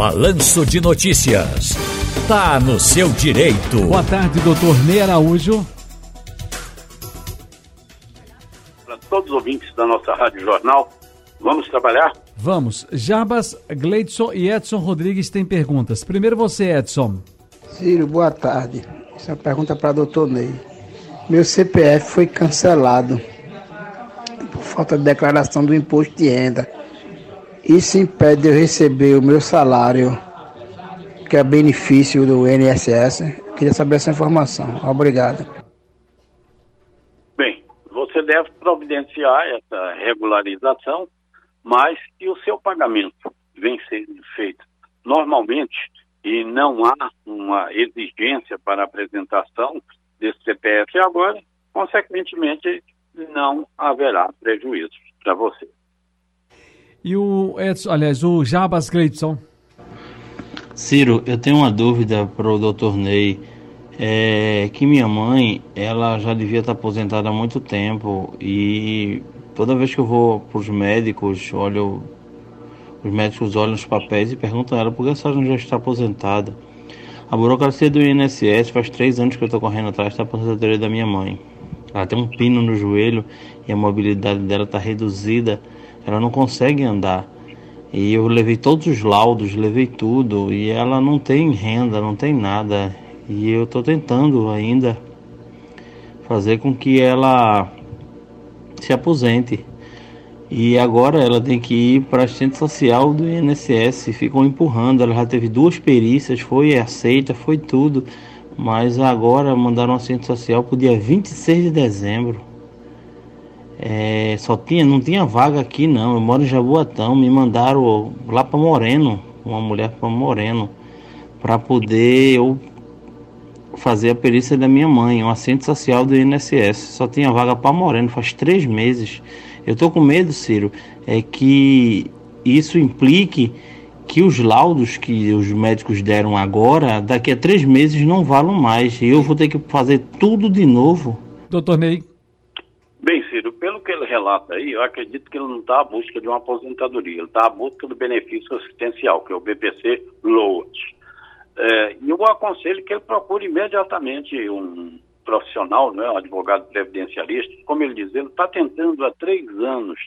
Balanço de Notícias. Tá no seu direito. Boa tarde, doutor Ney Araújo. Para todos os ouvintes da nossa Rádio Jornal, vamos trabalhar? Vamos. Jabas, Gleidson e Edson Rodrigues têm perguntas. Primeiro você, Edson. Ciro, boa tarde. Essa é uma pergunta para doutor Ney. Meu CPF foi cancelado por falta de declaração do imposto de renda. Isso impede de eu receber o meu salário, que é benefício do INSS. Queria saber essa informação. Obrigado. Bem, você deve providenciar essa regularização, mas se o seu pagamento vem sendo feito normalmente e não há uma exigência para apresentação desse CPF agora, consequentemente não haverá prejuízo para você. E o Edson, aliás, o Jabas Gleidson. Ciro, eu tenho uma dúvida para o doutor Ney. É que minha mãe, ela já devia estar aposentada há muito tempo e toda vez que eu vou para os médicos, olho, os médicos olham os papéis e perguntam a ela por que a senhora já está aposentada. A burocracia do INSS faz três anos que eu estou correndo atrás da aposentadoria da minha mãe. Ela tem um pino no joelho e a mobilidade dela está reduzida ela não consegue andar. E eu levei todos os laudos, levei tudo, e ela não tem renda, não tem nada. E eu estou tentando ainda fazer com que ela se aposente. E agora ela tem que ir para assistente social do INSS, ficam empurrando. Ela já teve duas perícias, foi aceita, foi tudo. Mas agora mandaram assistente social para o dia 26 de dezembro. É, só tinha, não tinha vaga aqui não. Eu moro em Jaboatão, me mandaram lá para Moreno, uma mulher para Moreno, para poder eu fazer a perícia da minha mãe, um assento social do INSS. Só tinha vaga para Moreno, faz três meses. Eu tô com medo, Ciro, é que isso implique que os laudos que os médicos deram agora, daqui a três meses não valam mais. E eu vou ter que fazer tudo de novo. Doutor Ney. Que ele relata aí, eu acredito que ele não está à busca de uma aposentadoria, ele está à busca do benefício assistencial, que é o BPC Load. É, e eu aconselho que ele procure imediatamente um profissional, né, um advogado previdencialista, como ele diz, ele está tentando há três anos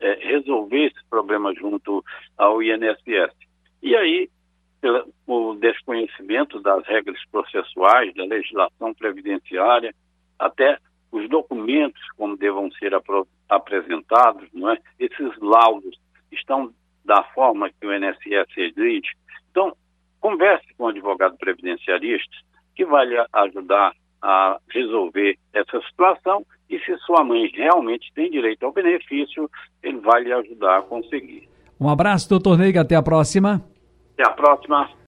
é, resolver esse problema junto ao INSS. E aí, o desconhecimento das regras processuais, da legislação previdenciária, até os documentos como devam ser apresentados, não é? Esses laudos estão da forma que o INSS exige. Então, converse com o advogado previdencialista que vai lhe ajudar a resolver essa situação e se sua mãe realmente tem direito ao benefício, ele vai lhe ajudar a conseguir. Um abraço, doutor Neiga, até a próxima. Até a próxima.